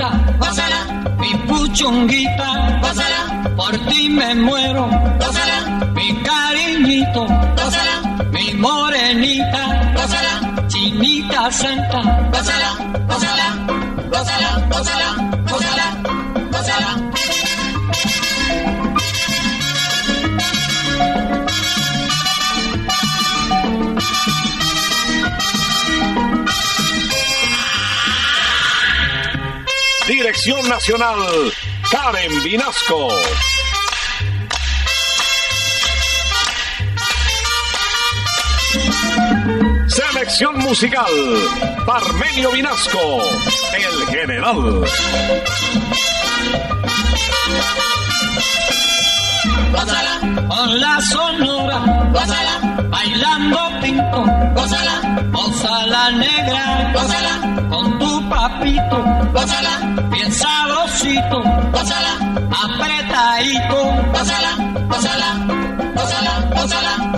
gata, pásala, mi puchonguita, pásala, por ti me muero, pásala, mi cariñito, pásala, mi morenita, pásala, chinita santa, pásala, pásala, pásala, pásala. Dirección Nacional, Karen Vinasco. Selección musical, Parmenio Vinasco, el general. Gózala, con la sonora, gózala, bailando pinto, gózala, gózala negra, gózala, con tu papito, gózala, bien sabrosito, gózala, apretadito, gózala, gózala, gózala, gózala,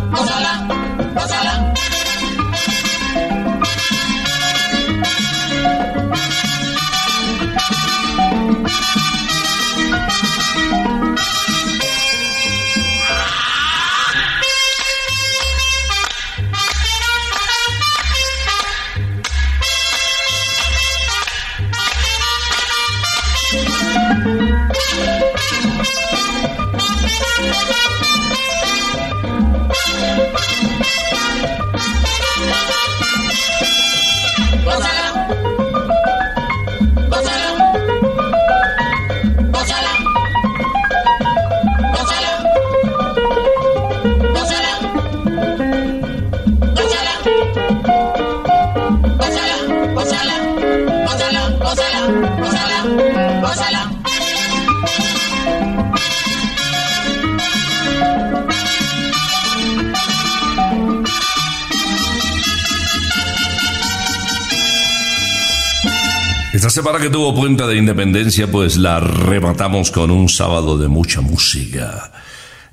semana que tuvo Puente de Independencia, pues la rematamos con un sábado de mucha música.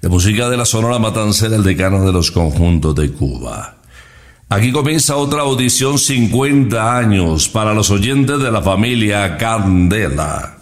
De música de la Sonora Matancera, el decano de los conjuntos de Cuba. Aquí comienza otra audición 50 años para los oyentes de la familia Candela.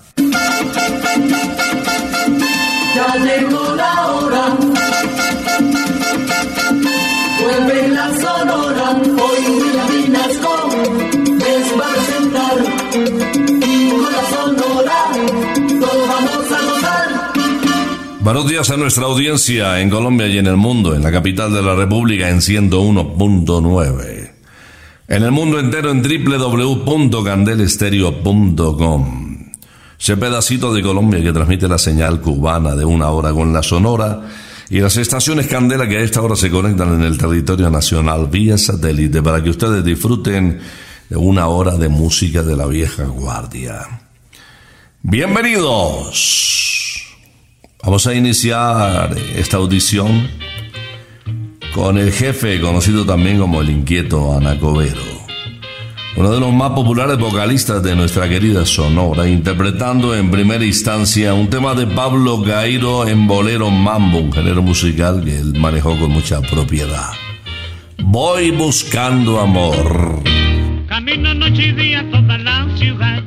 Buenos días a nuestra audiencia en Colombia y en el mundo, en la capital de la República en 101.9. En el mundo entero en www.candelestereo.com. Ese pedacito de Colombia que transmite la señal cubana de una hora con la sonora y las estaciones Candela que a esta hora se conectan en el territorio nacional vía satélite para que ustedes disfruten de una hora de música de la vieja guardia. Bienvenidos. Vamos a iniciar esta audición con el jefe conocido también como el inquieto Anacobero uno de los más populares vocalistas de nuestra querida Sonora, interpretando en primera instancia un tema de Pablo Gairo en bolero mambo, un género musical que él manejó con mucha propiedad. Voy buscando amor. Camino noche y día toda la ciudad.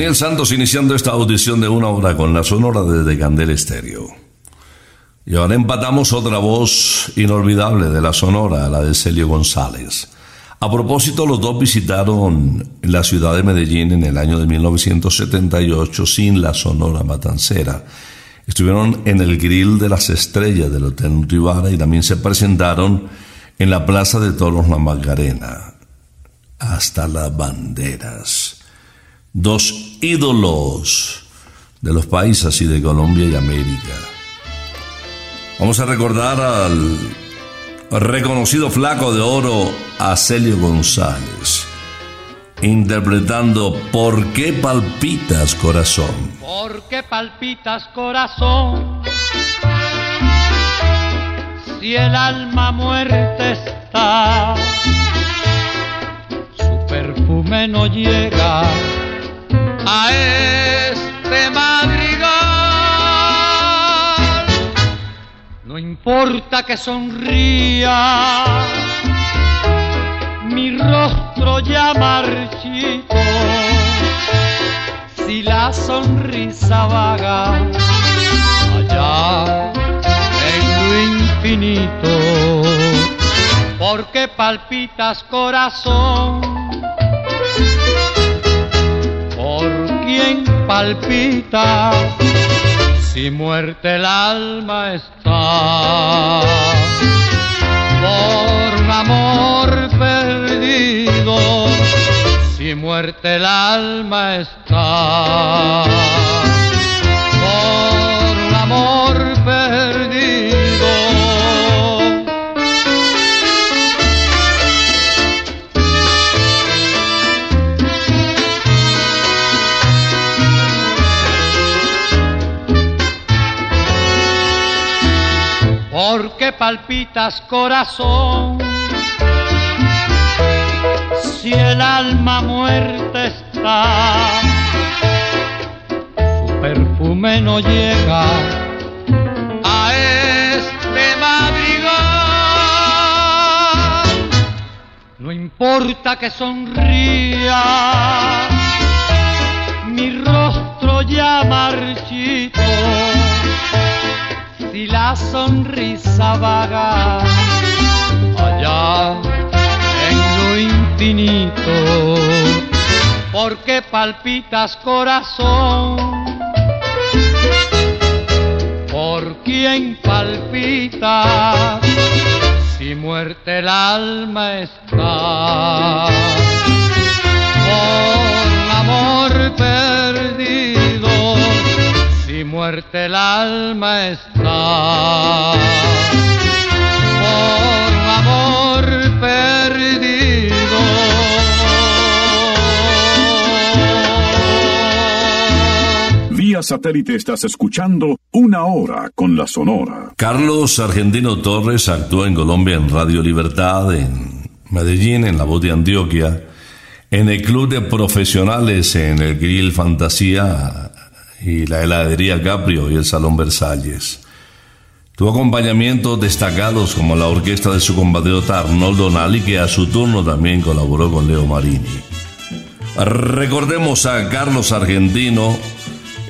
Daniel Santos iniciando esta audición de una hora con la sonora desde Candel Estéreo. Y ahora empatamos otra voz inolvidable de la sonora, la de Celio González. A propósito, los dos visitaron la ciudad de Medellín en el año de 1978 sin la sonora matancera. Estuvieron en el grill de las estrellas del Hotel Nutibara y también se presentaron en la Plaza de Toros La Macarena. Hasta las banderas dos ídolos de los países y de Colombia y América. Vamos a recordar al reconocido flaco de oro a Celio González, interpretando ¿Por qué palpitas corazón? ¿Por qué palpitas corazón? Si el alma muerta está, su perfume no llega a este madrigal. No importa que sonría, mi rostro ya marchito si la sonrisa vaga allá en lo infinito. Porque palpitas corazón, palpita, si muerte el alma está. Por un amor perdido, si muerte el alma está. Corazón? Si el alma muerta está, su perfume no llega a este madrigal. No importa que sonría, mi rostro ya marchito si la sonrisa vaga allá destinito. ¿Por qué palpitas corazón? ¿Por quién palpitas? Si muerte el alma está. Por amor muerte el alma está. Por amor perdido. Vía satélite estás escuchando Una Hora con la Sonora. Carlos Argentino Torres actuó en Colombia en Radio Libertad, en Medellín, en La Voz de Antioquia, en el Club de Profesionales, en el Grill Fantasía y la heladería Caprio y el Salón Versalles. Tuvo acompañamientos destacados como la orquesta de su compatriota Arnoldo Nali, que a su turno también colaboró con Leo Marini. Recordemos a Carlos Argentino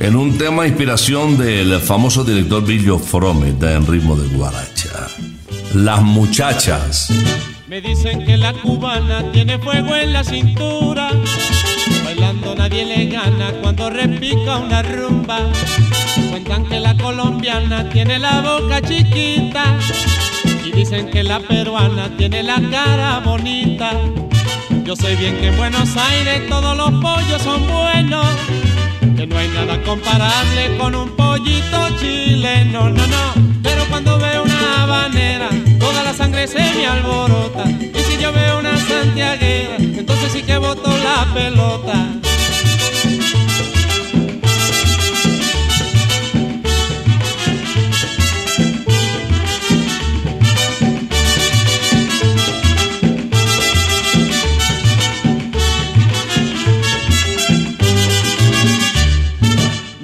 en un tema inspiración del famoso director Billo Fromet en ritmo de guaracha. Las muchachas. Me dicen que la cubana tiene fuego en la cintura. Nadie le gana cuando repica una rumba. Cuentan que la colombiana tiene la boca chiquita. Y dicen que la peruana tiene la cara bonita. Yo sé bien que en Buenos Aires todos los pollos son buenos. Que no hay nada comparable con un pollito chileno, no, no. Pero cuando veo una habanera, toda la sangre se me alborota. Y si yo veo una santiaguera, entonces sí que boto la pelota.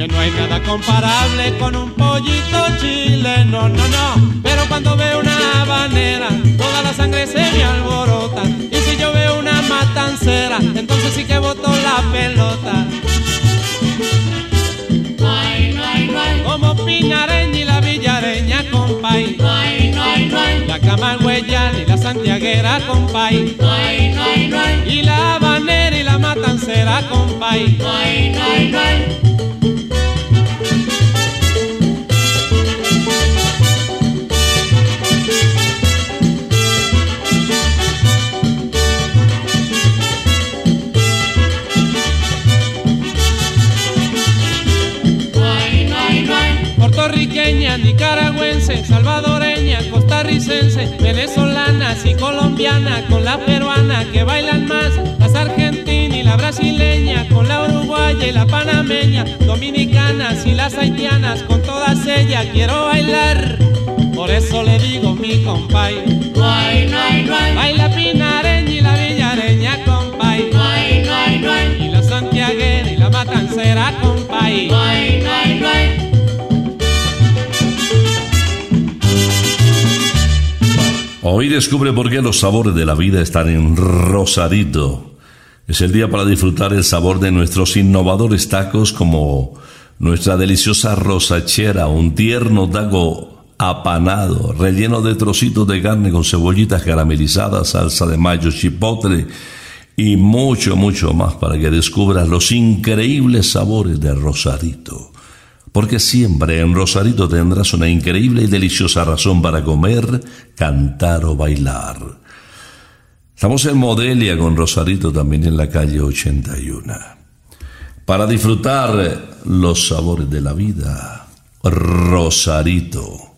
Que no hay nada comparable con un pollito chileno, no, no. Pero cuando veo una habanera, toda la sangre se me alborota. Y si yo veo una matancera, entonces sí que boto la pelota. Como Pinareña y la Villareña, compay. La Camagüeyana y la Santiaguera, compay. Y la Habanera y la Matancera, compay. Nicaragüense, salvadoreña, costarricense, venezolanas y colombiana con la peruana que bailan más, las argentinas y la brasileña con la uruguaya y la panameña, dominicanas y las haitianas con todas ellas quiero bailar. Por eso le digo mi compay, baila pinareña y la villareña compay, y la santiaguera y la matancera compay. Hoy descubre por qué los sabores de la vida están en Rosarito. Es el día para disfrutar el sabor de nuestros innovadores tacos como nuestra deliciosa rosachera, un tierno taco apanado, relleno de trocitos de carne con cebollitas caramelizadas, salsa de mayo, chipotle y mucho, mucho más para que descubras los increíbles sabores de Rosarito. Porque siempre en Rosarito tendrás una increíble y deliciosa razón para comer, cantar o bailar. Estamos en Modelia con Rosarito también en la calle 81. Para disfrutar los sabores de la vida, Rosarito.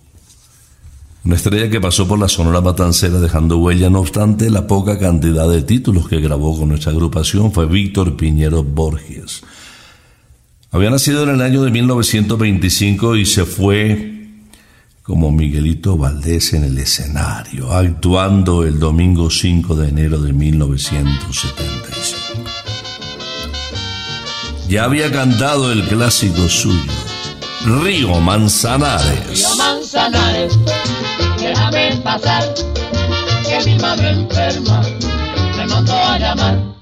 Una estrella que pasó por la Sonora Matancera dejando huella, no obstante la poca cantidad de títulos que grabó con nuestra agrupación fue Víctor Piñero Borges. Había nacido en el año de 1925 y se fue como Miguelito Valdés en el escenario, actuando el domingo 5 de enero de 1975. Ya había cantado el clásico suyo, Río Manzanares. Río Manzanares, déjame pasar, que mi madre enferma me mandó a llamar.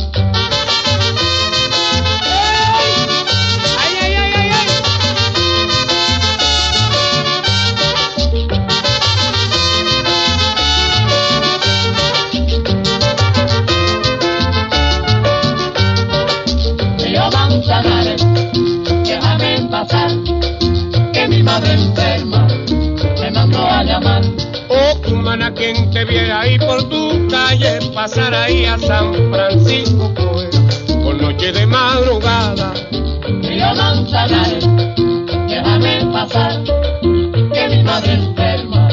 Cumana, quien te viera ahí por tu calle, pasar ahí a San Francisco, pues, por noche de madrugada. Río Manzanares, déjame pasar, que mi madre enferma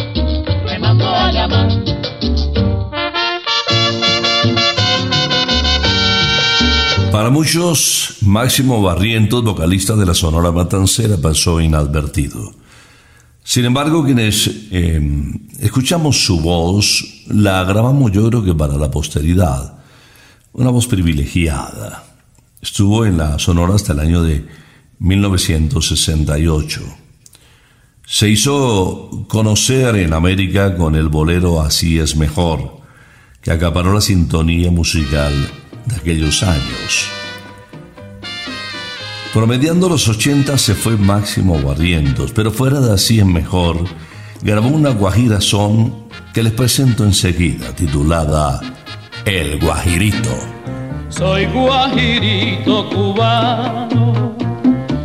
me mandó a llamar. Para muchos, Máximo Barrientos, vocalista de la Sonora Matancera, pasó inadvertido. Sin embargo, quienes eh, escuchamos su voz, la grabamos yo creo que para la posteridad. Una voz privilegiada. Estuvo en la Sonora hasta el año de 1968. Se hizo conocer en América con el bolero Así es mejor, que acaparó la sintonía musical de aquellos años. Promediando los 80 se fue Máximo Barrientos, pero fuera de Así es mejor, grabó una guajira son que les presento enseguida, titulada El Guajirito. Soy guajirito cubano,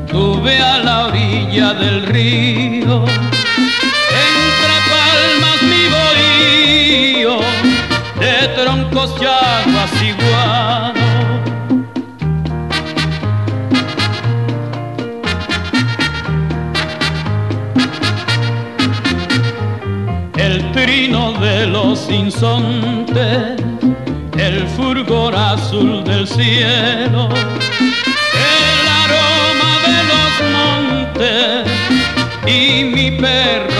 tuve a la orilla del río, entre palmas mi bohío, de troncos y aguas trino de los insontes el fulgor azul del cielo, el aroma de los montes y mi perro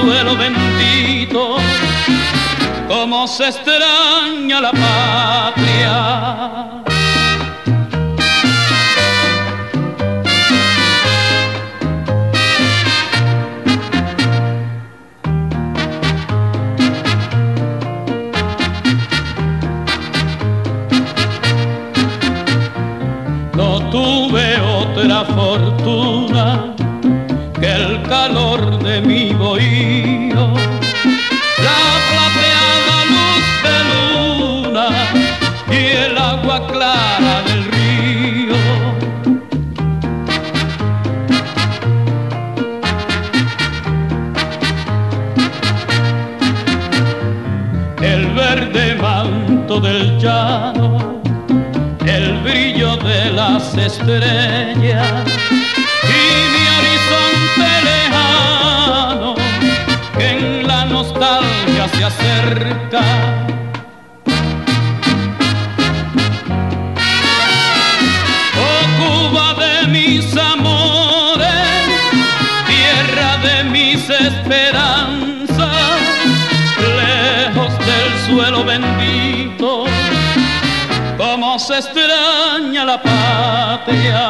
del suelo bendito cómo se extraña la patria. la plateada luz de luna y el agua clara del río. El verde manto del llano, el brillo de las estrellas extraña la patria.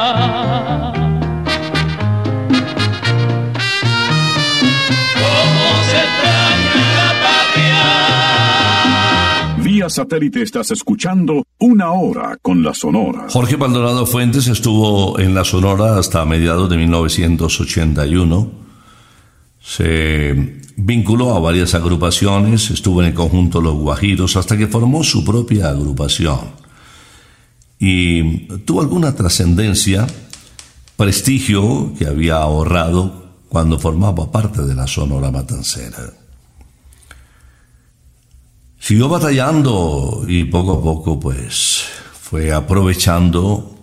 Como se extraña la patria. Vía satélite estás escuchando Una Hora con la Sonora. Jorge Maldonado Fuentes estuvo en la Sonora hasta mediados de 1981. Se vinculó a varias agrupaciones, estuvo en el conjunto Los Guajiros hasta que formó su propia agrupación. Y tuvo alguna trascendencia, prestigio que había ahorrado cuando formaba parte de la Sonora Matancera. Siguió batallando y poco a poco pues fue aprovechando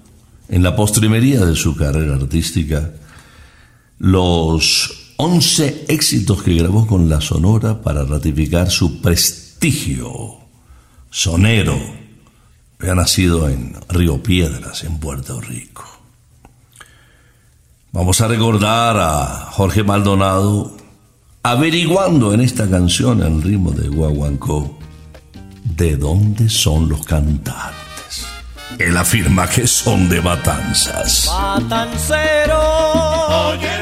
en la postrimería de su carrera artística los 11 éxitos que grabó con la Sonora para ratificar su prestigio sonero. Había nacido en Río Piedras, en Puerto Rico. Vamos a recordar a Jorge Maldonado averiguando en esta canción el ritmo de Guaguancó de dónde son los cantantes. Él afirma que son de matanzas. Matancero. Oye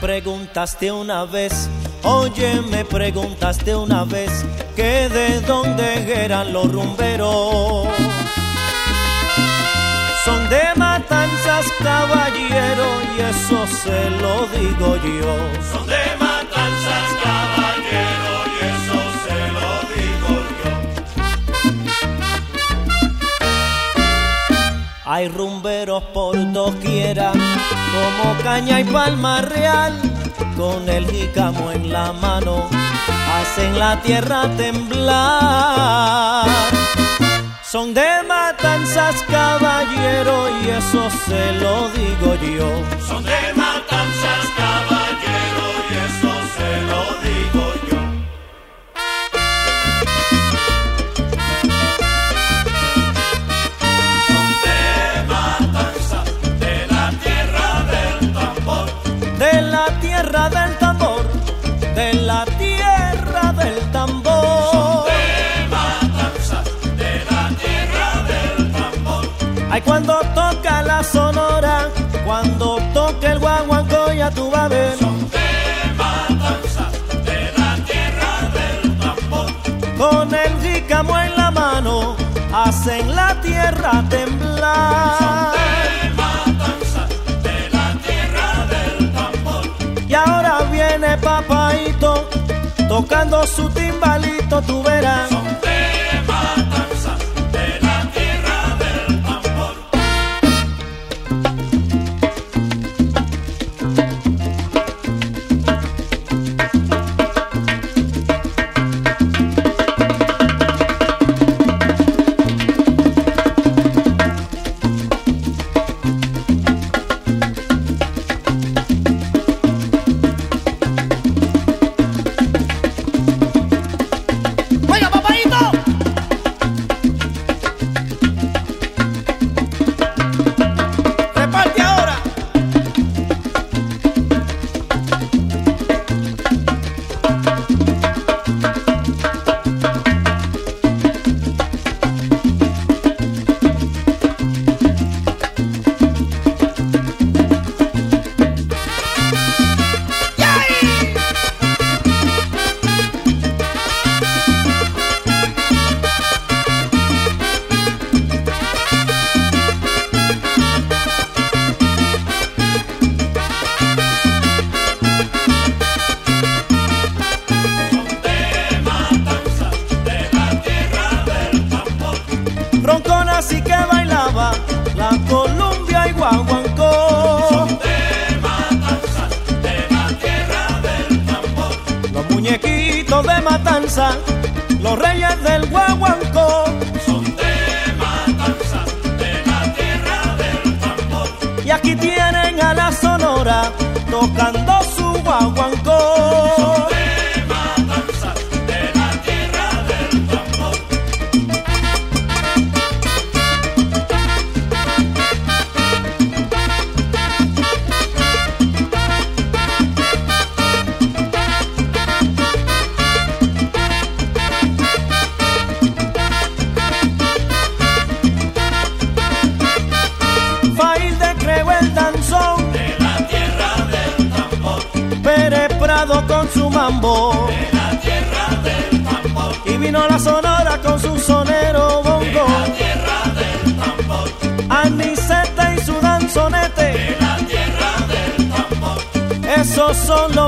preguntaste una vez, oye, me preguntaste una vez que de dónde eran los rumberos. Son de matanzas, caballero, y eso se lo digo yo. Son de Hay rumberos por doquiera, como caña y palma real, con el jícamo en la mano, hacen la tierra temblar. Son de matanzas, caballero, y eso se lo digo yo. Son de matanzas, caballero, Ay, cuando toca la sonora, cuando toca el guaguancó, ya tú vas a ver. Son de matanzas, de la tierra del tambor. Con el jícamo en la mano, hacen la tierra temblar. De matanzas, de la tierra del tambor. Y ahora viene papaito, tocando su timbalito, tú verás. Son de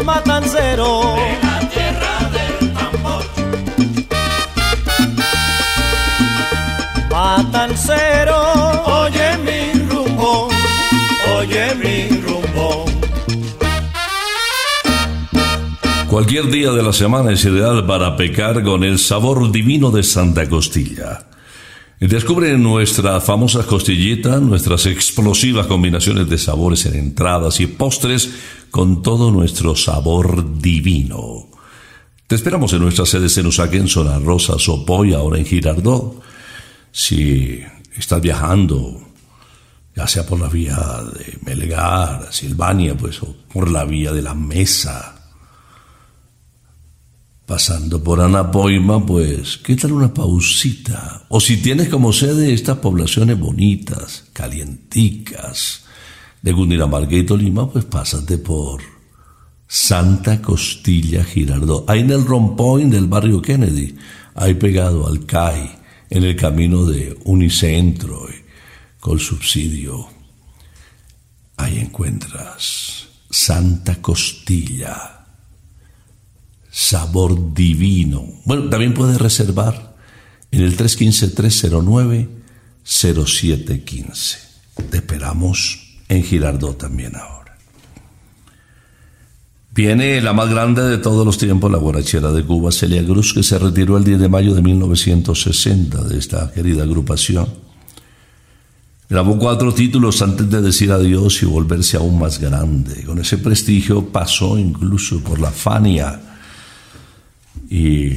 De la tierra del tambor. Matancero, oye mi rumbo, oye mi rumbo. Cualquier día de la semana es ideal para pecar con el sabor divino de Santa Costilla. Descubre nuestra famosa costillita, nuestras explosivas combinaciones de sabores en entradas y postres con todo nuestro sabor divino. Te esperamos en nuestras sedes en Zona Rosa, Sopoy, ahora en Girardot. Si estás viajando, ya sea por la vía de Melgar, Silvania, pues, o por la vía de la Mesa, pasando por Anapoima, pues, ¿qué tal una pausita? O si tienes como sede estas poblaciones bonitas, calienticas, de Cundinamarca y Tolima, pues pásate por Santa Costilla Girardot. Ahí en el rompoint del barrio Kennedy, ahí pegado al CAI, en el camino de Unicentro, eh, con subsidio. Ahí encuentras Santa Costilla sabor divino. Bueno, también puedes reservar en el 315-309-0715. Te esperamos en Girardot también ahora. Viene la más grande de todos los tiempos, la borrachera de Cuba, Celia Cruz, que se retiró el 10 de mayo de 1960 de esta querida agrupación. Grabó cuatro títulos antes de decir adiós y volverse aún más grande. Con ese prestigio pasó incluso por la Fania y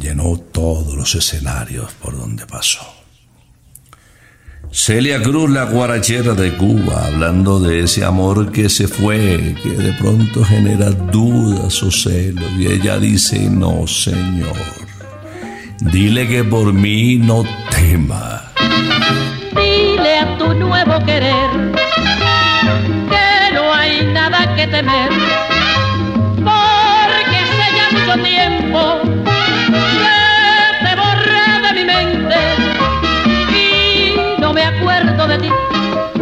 llenó todos los escenarios por donde pasó. Celia Cruz, la guarachera de Cuba, hablando de ese amor que se fue, que de pronto genera dudas o celos, y ella dice, no, señor, dile que por mí no tema. Dile a tu nuevo querer que no hay nada que temer, porque hace ya mucho tiempo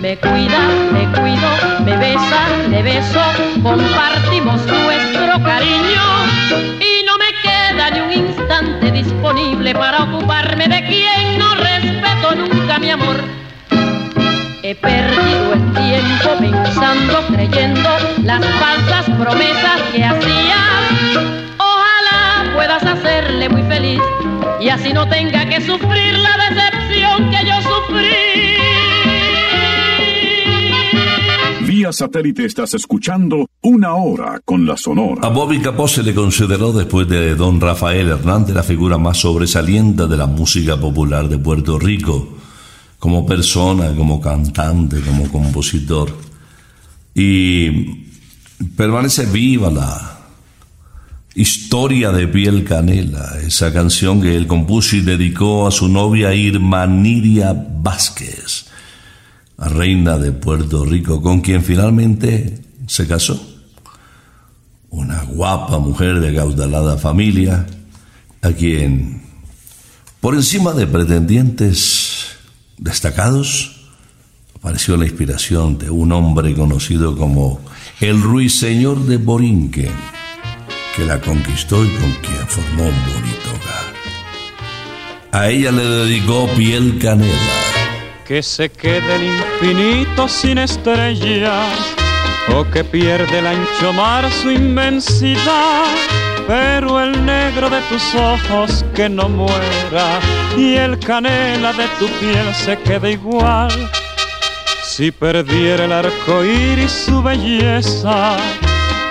Me cuida, me cuido, me besa, le beso, compartimos nuestro cariño y no me queda ni un instante disponible para ocuparme de quien no respeto nunca mi amor. He perdido el tiempo pensando, creyendo las falsas promesas que hacías. Ojalá puedas hacerle muy feliz y así no tenga que sufrir la decepción que yo Vía satélite estás escuchando Una Hora con la Sonora. A Bobby Capó se le consideró después de don Rafael Hernández la figura más sobresaliente de la música popular de Puerto Rico, como persona, como cantante, como compositor. Y permanece viva la historia de Piel Canela, esa canción que él compuso y dedicó a su novia Irma Nidia Vázquez la reina de Puerto Rico, con quien finalmente se casó. Una guapa mujer de caudalada familia, a quien, por encima de pretendientes destacados, apareció la inspiración de un hombre conocido como el ruiseñor de Borinquen, que la conquistó y con quien formó un bonito hogar. A ella le dedicó piel canela que se quede el infinito sin estrellas o que pierde el ancho mar su inmensidad. Pero el negro de tus ojos que no muera y el canela de tu piel se quede igual. Si perdiera el arco iris su belleza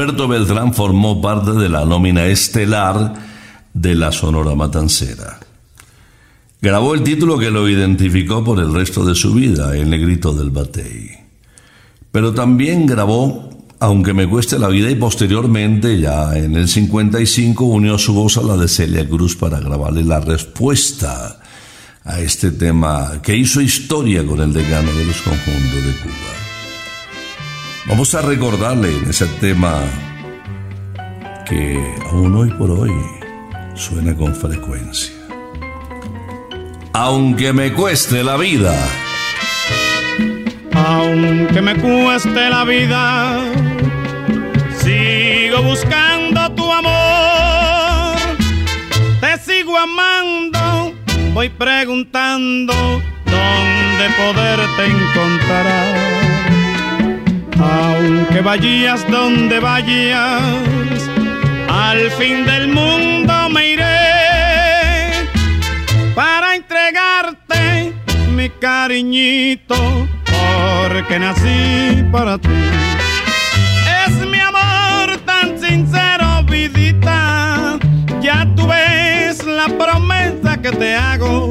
Alberto Beltrán formó parte de la nómina estelar de la Sonora Matancera. Grabó el título que lo identificó por el resto de su vida, El Negrito del Batey. Pero también grabó Aunque me cueste la vida y posteriormente, ya en el 55, unió su voz a la de Celia Cruz para grabarle la respuesta a este tema que hizo historia con el decano de los conjuntos de Cuba. Vamos a recordarle en ese tema que aún hoy por hoy suena con frecuencia aunque me cueste la vida. Aunque me cueste la vida, sigo buscando tu amor. Te sigo amando, voy preguntando dónde poderte encontrar. Aunque vayas donde vayas, al fin del mundo me iré para entregarte mi cariñito porque nací para ti. Es mi amor tan sincero, vidita. Ya tú ves la promesa que te hago.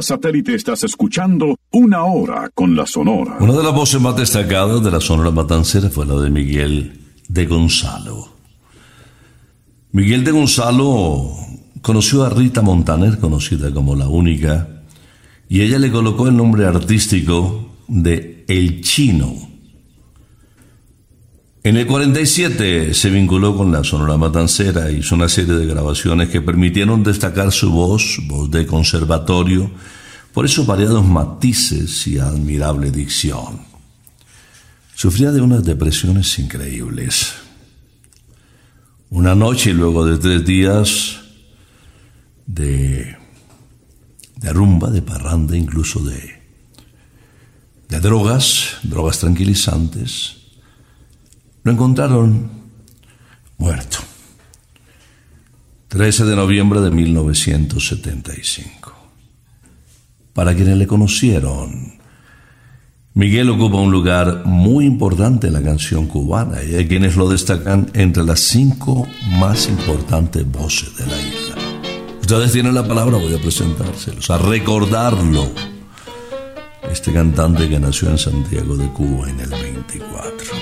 Satélite estás escuchando Una Hora con la Sonora. Una de las voces más destacadas de la Sonora Matancera fue la de Miguel de Gonzalo. Miguel de Gonzalo conoció a Rita Montaner, conocida como la única, y ella le colocó el nombre artístico de El Chino. En el 47 se vinculó con la Sonora Matancera, hizo una serie de grabaciones que permitieron destacar su voz, voz de conservatorio, por esos variados matices y admirable dicción. Sufría de unas depresiones increíbles. Una noche luego de tres días de, rumba, de parranda, incluso de drogas, drogas tranquilizantes, lo encontraron muerto. 13 de noviembre de 1975. Para quienes le conocieron, Miguel ocupa un lugar muy importante en la canción cubana y hay quienes lo destacan entre las cinco más importantes voces de la isla. Ustedes tienen la palabra, voy a presentárselos, a recordarlo. Este cantante que nació en Santiago de Cuba en el 24.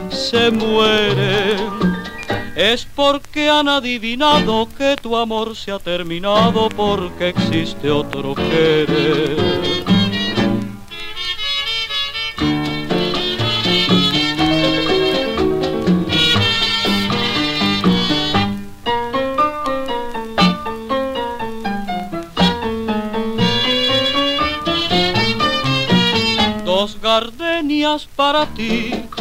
se mueren, es porque han adivinado que tu amor se ha terminado porque existe otro querer. Dos gardenias para ti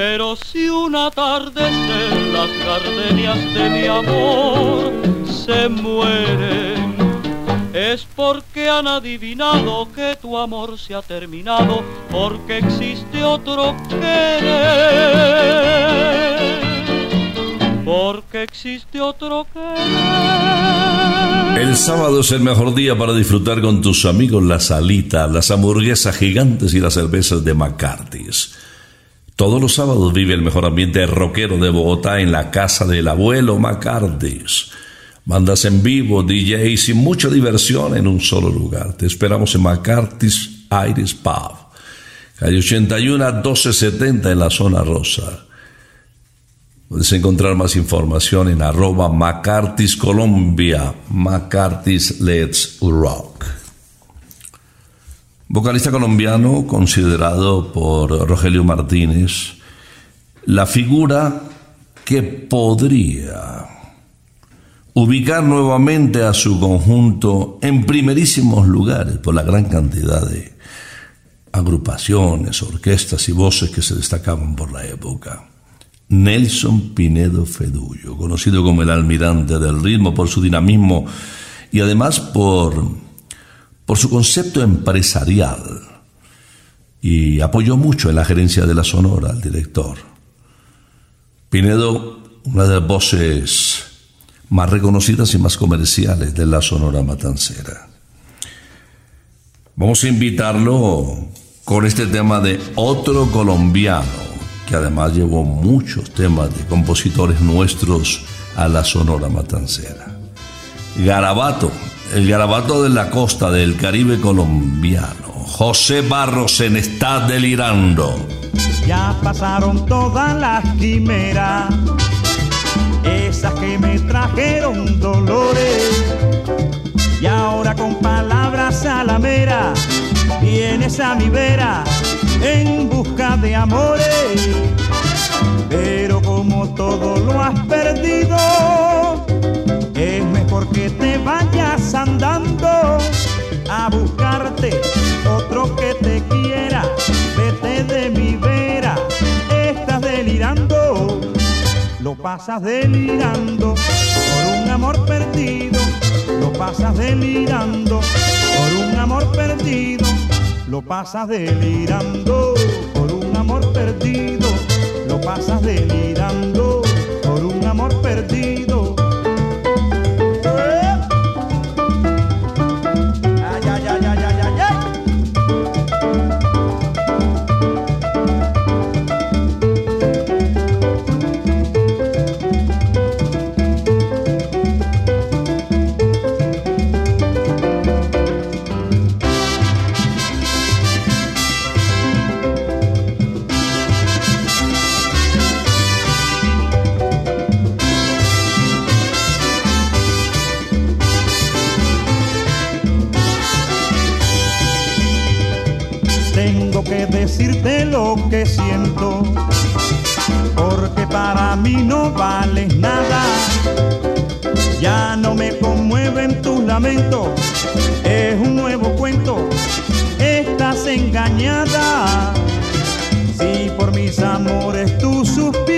Pero si una atardecer las gardenias de mi amor se mueren, es porque han adivinado que tu amor se ha terminado, porque existe otro querer. Porque existe otro querer. El sábado es el mejor día para disfrutar con tus amigos la salita, las hamburguesas gigantes y las cervezas de McCarthy's. Todos los sábados vive el mejor ambiente rockero de Bogotá en la casa del abuelo McCarthy's. Bandas en vivo, DJs y mucha diversión en un solo lugar. Te esperamos en McCarthy's Iris Pub, calle 81 a 1270 en la zona rosa. Puedes encontrar más información en arroba McCarthy's Colombia, McCarthy's Let's Rock. Vocalista colombiano considerado por Rogelio Martínez la figura que podría ubicar nuevamente a su conjunto en primerísimos lugares por la gran cantidad de agrupaciones, orquestas y voces que se destacaban por la época. Nelson Pinedo Fedullo, conocido como el almirante del ritmo por su dinamismo y además por, por su concepto empresarial. Y apoyó mucho en la gerencia de la Sonora al director. Pinedo, una de las voces más reconocidas y más comerciales de la Sonora Matancera. Vamos a invitarlo con este tema de otro colombiano que además llevó muchos temas de compositores nuestros a la Sonora Matancera. Garabato, el garabato de la costa del Caribe colombiano. José Barros en está delirando. Ya pasaron todas las quimeras, esas que me trajeron dolores. Y ahora con palabras a la mera, vienes a mi vera en busca de amores. Pero como todo lo has perdido, es mejor que te vayas andando a buscarte otro que te quiera. Vete de mi vera, estás delirando, lo pasas delirando por un amor perdido, lo pasas delirando por un amor perdido lo pasas delirando por un amor perdido, lo pasas delirando por un amor perdido. Porque para mí no vales nada. Ya no me conmueven tus lamentos, es un nuevo cuento, estás engañada. Si por mis amores tú suspiras,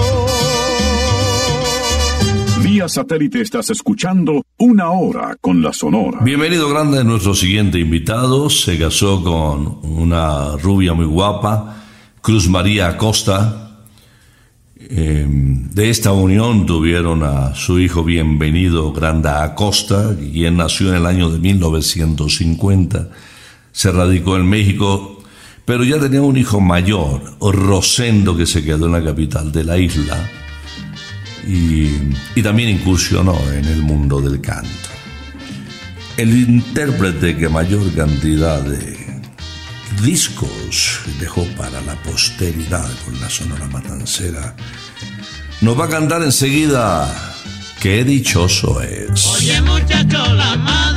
Satélite estás escuchando Una Hora con la Sonora. Bienvenido grande nuestro siguiente invitado. Se casó con una rubia muy guapa, Cruz María Acosta. Eh, de esta unión tuvieron a su hijo bienvenido Granda Acosta, quien nació en el año de 1950. Se radicó en México, pero ya tenía un hijo mayor, Rosendo, que se quedó en la capital de la isla y, también incursionó en el mundo del canto. El intérprete que mayor cantidad de discos dejó para la posteridad con la Sonora Matancera, nos va a cantar enseguida Qué dichoso es. Oye muchacho, la madre,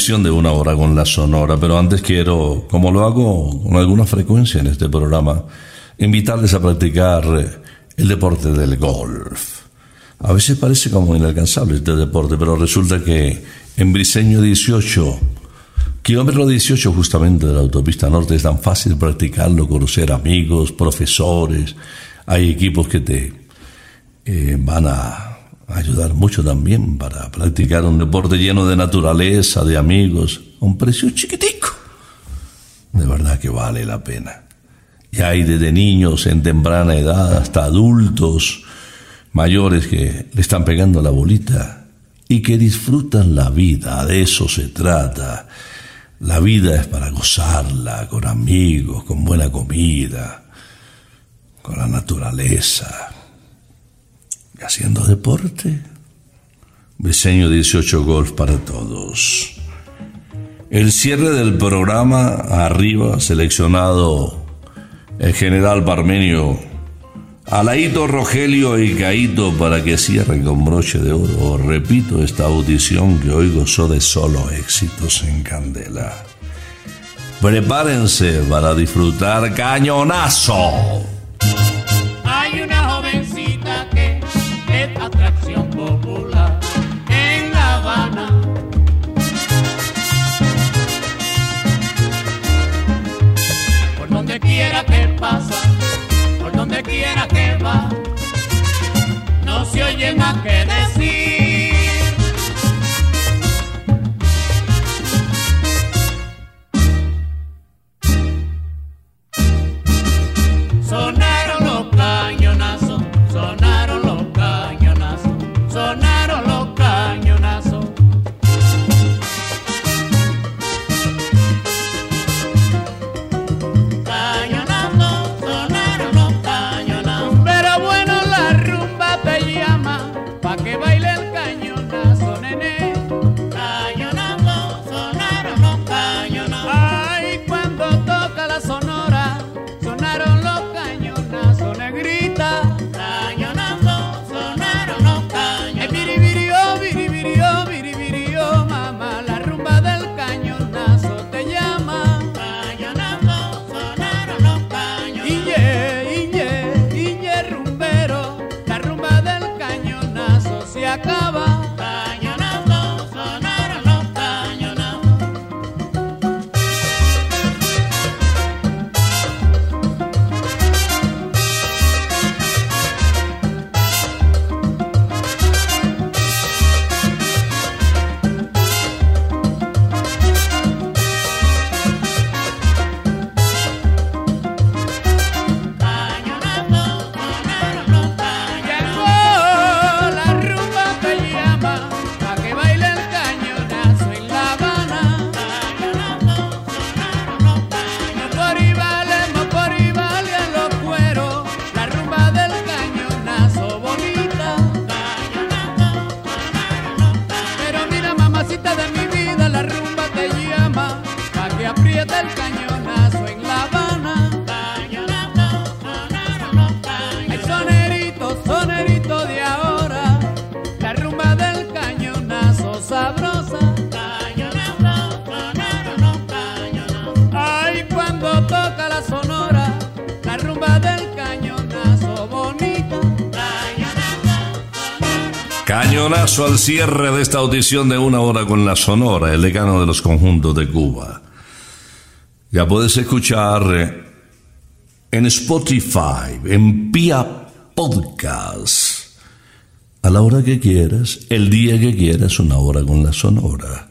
audición de una hora con la Sonora, pero antes quiero, como lo hago con alguna frecuencia en este programa, invitarles a practicar eh, el deporte del golf. A veces parece como inalcanzable este deporte, pero resulta que en Briseño 18, kilómetro 18 justamente de la autopista norte, es tan fácil practicarlo, conocer amigos, profesores, hay equipos que te eh, van a ayudar mucho también para practicar un deporte lleno de naturaleza, de amigos, a un precio chiquitico. De verdad que vale la pena. Y hay desde niños en temprana edad hasta adultos mayores que le están pegando la bolita y que disfrutan la vida, de eso se trata. La vida es para gozarla con amigos, con buena comida, con la naturaleza. Haciendo deporte. Diseño 18 Golf para todos. El cierre del programa arriba seleccionado el general Parmenio Alaito Rogelio y Caito para que cierren con broche de oro. Repito esta audición que hoy gozó de solo éxitos en Candela. Prepárense para disfrutar cañonazo. Quiera que va, no se oye más que decir. Cañonazo al cierre de esta audición de una hora con la Sonora, el decano de los conjuntos de Cuba. Ya puedes escuchar eh, en Spotify, en Pia Podcast, a la hora que quieras, el día que quieras, una hora con la Sonora.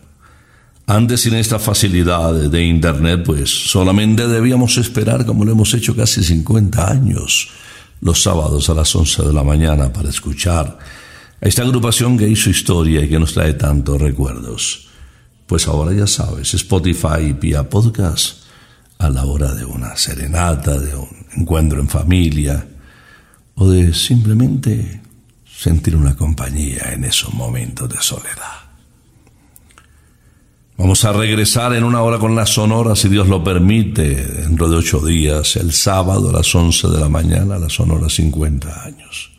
Antes sin esta facilidad de internet, pues solamente debíamos esperar, como lo hemos hecho casi 50 años, los sábados a las 11 de la mañana para escuchar esta agrupación que hizo historia y que nos trae tantos recuerdos. Pues ahora ya sabes, Spotify y Pia Podcast a la hora de una serenata, de un encuentro en familia o de simplemente sentir una compañía en esos momentos de soledad. Vamos a regresar en una hora con la Sonora, si Dios lo permite, dentro de ocho días, el sábado a las 11 de la mañana, la Sonora 50 años.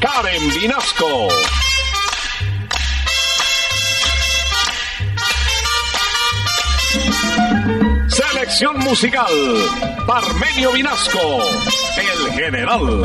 Karen Vinasco. Selección musical, Parmenio Vinasco, el general.